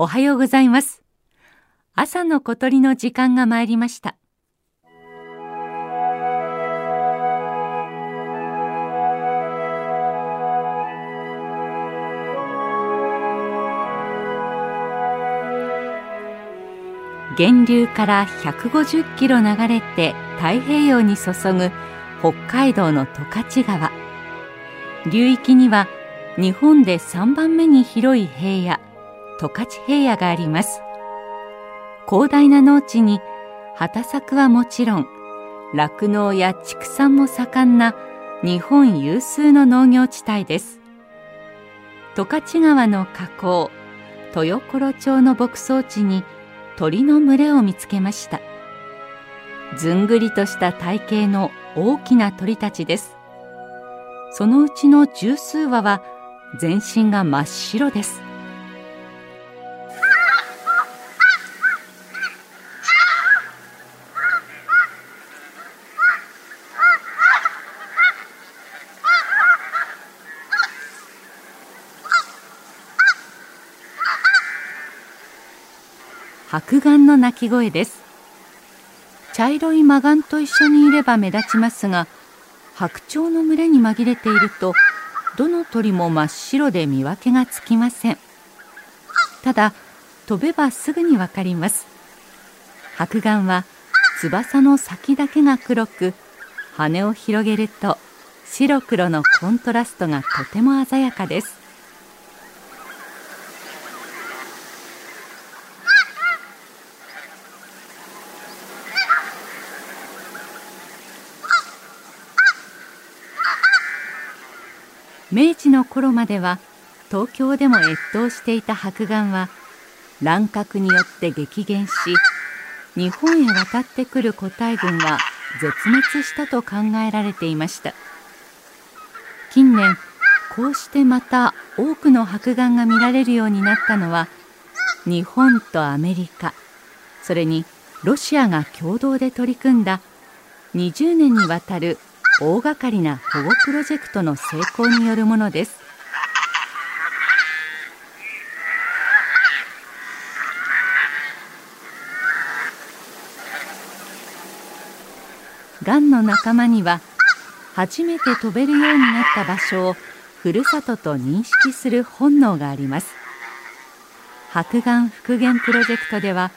おはようございます。朝の小鳥の時間が参りました。源流から150キロ流れて太平洋に注ぐ北海道の十勝川。流域には日本で3番目に広い平野。十勝平野があります。広大な農地に畑作はもちろん酪農や畜産も盛んな日本有数の農業地帯です。十勝川の河口豊頃町の牧草地に鳥の群れを見つけました。ずんぐりとした体型の大きな鳥たちです。そのうちの十数羽は全身が真っ白です。白眼の鳴き声です。茶色いマガンと一緒にいれば目立ちますが白鳥の群れに紛れているとどの鳥も真っ白で見分けがつきません。ただ飛べばすぐにわかります。白眼は翼の先だけが黒く羽を広げると白黒のコントラストがとても鮮やかです。明治の頃までは東京でも越冬していた白眼は乱獲によって激減し日本へ渡ってくる個体群は絶滅したと考えられていました。近年こうしてまた多くの白眼が見られるようになったのは日本とアメリカそれにロシアが共同で取り組んだ20年にわたる大掛かりな保護プロジェクトの成功によるものです。がんの仲間には初めて飛べるようになった場所をふるさとと認識する本能があります。白眼復元プロジェクトでは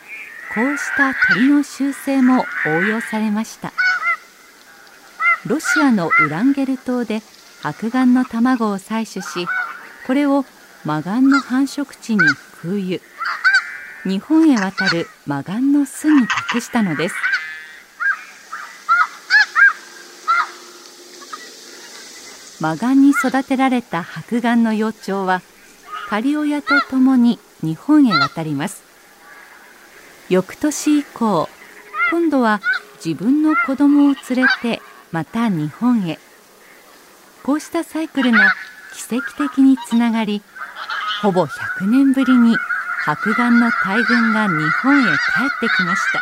こうした鳥の習性も応用されました。ロシアのウランゲル島で白眼の卵を採取しこれをマガンの繁殖地に空輸。日本へ渡るマガンの巣に託したのです。マガンに育てられた白眼の幼鳥は仮親と共に日本へ渡ります。翌年以降今度は自分の子供を連れてまた日本へ。こうしたサイクルが奇跡的につながりほぼ100年ぶりに白眼の大群が日本へ帰ってきました。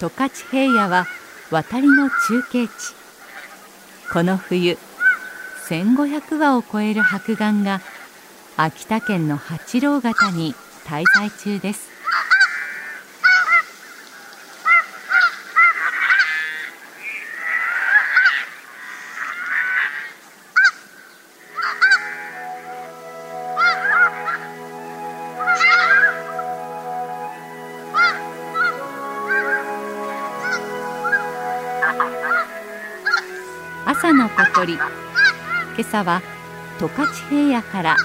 十勝平野は渡りの中継地。この冬1500羽を超える白眼が秋田県の八郎潟に滞在中です。朝の小鳥今朝は十勝平野から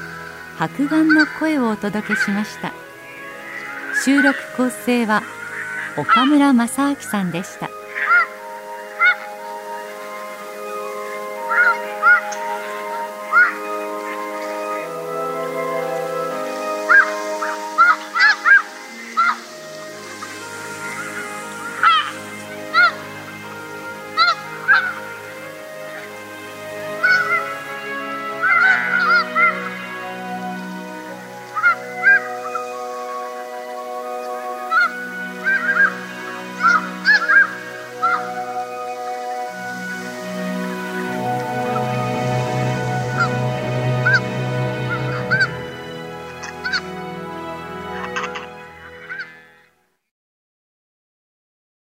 白眼の声をお届けしました。収録構成は岡村正明さんでした。